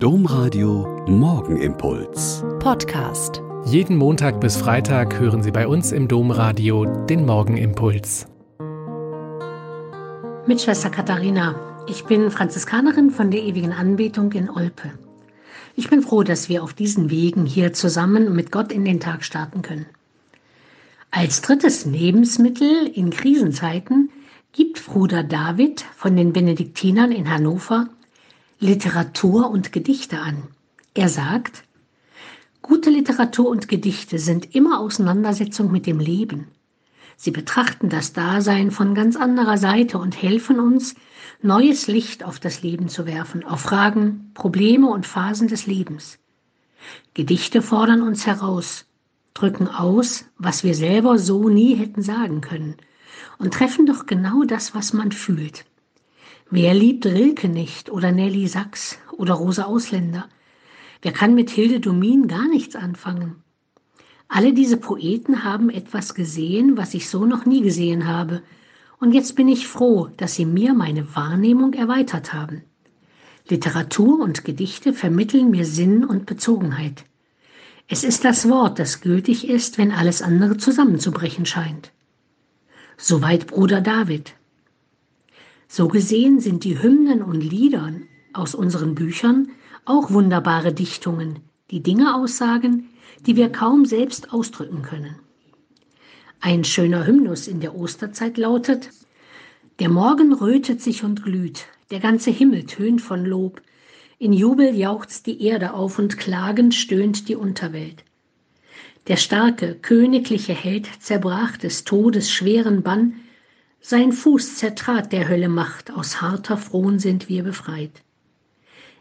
Domradio Morgenimpuls. Podcast. Jeden Montag bis Freitag hören Sie bei uns im Domradio den Morgenimpuls. Mit Schwester Katharina. Ich bin Franziskanerin von der ewigen Anbetung in Olpe. Ich bin froh, dass wir auf diesen Wegen hier zusammen mit Gott in den Tag starten können. Als drittes Lebensmittel in Krisenzeiten gibt Bruder David von den Benediktinern in Hannover Literatur und Gedichte an. Er sagt, gute Literatur und Gedichte sind immer Auseinandersetzung mit dem Leben. Sie betrachten das Dasein von ganz anderer Seite und helfen uns, neues Licht auf das Leben zu werfen, auf Fragen, Probleme und Phasen des Lebens. Gedichte fordern uns heraus, drücken aus, was wir selber so nie hätten sagen können und treffen doch genau das, was man fühlt. Wer liebt Rilke nicht oder Nelly Sachs oder Rosa Ausländer? Wer kann mit Hilde Domin gar nichts anfangen? Alle diese Poeten haben etwas gesehen, was ich so noch nie gesehen habe, und jetzt bin ich froh, dass sie mir meine Wahrnehmung erweitert haben. Literatur und Gedichte vermitteln mir Sinn und Bezogenheit. Es ist das Wort, das gültig ist, wenn alles andere zusammenzubrechen scheint. Soweit Bruder David. So gesehen sind die Hymnen und Lieder aus unseren Büchern auch wunderbare Dichtungen, die Dinge aussagen, die wir kaum selbst ausdrücken können. Ein schöner Hymnus in der Osterzeit lautet Der Morgen rötet sich und glüht, der ganze Himmel tönt von Lob, in Jubel jauchzt die Erde auf und klagend stöhnt die Unterwelt. Der starke, königliche Held zerbrach des Todes schweren Bann, sein Fuß zertrat der Hölle Macht, aus harter Frohn sind wir befreit.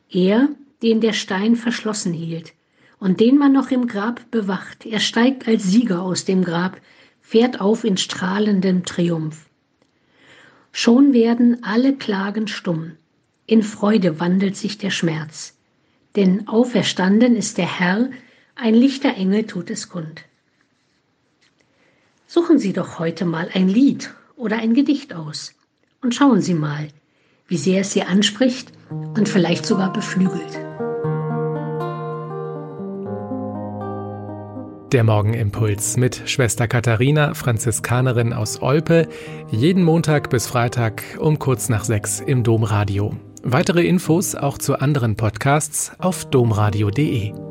Er, den der Stein verschlossen hielt und den man noch im Grab bewacht, er steigt als Sieger aus dem Grab, fährt auf in strahlendem Triumph. Schon werden alle Klagen stumm, in Freude wandelt sich der Schmerz, denn auferstanden ist der Herr, ein lichter Engel tut es kund. Suchen Sie doch heute mal ein Lied oder ein Gedicht aus. Und schauen Sie mal, wie sehr es Sie anspricht und vielleicht sogar beflügelt. Der Morgenimpuls mit Schwester Katharina, Franziskanerin aus Olpe, jeden Montag bis Freitag um kurz nach sechs im Domradio. Weitere Infos auch zu anderen Podcasts auf domradio.de.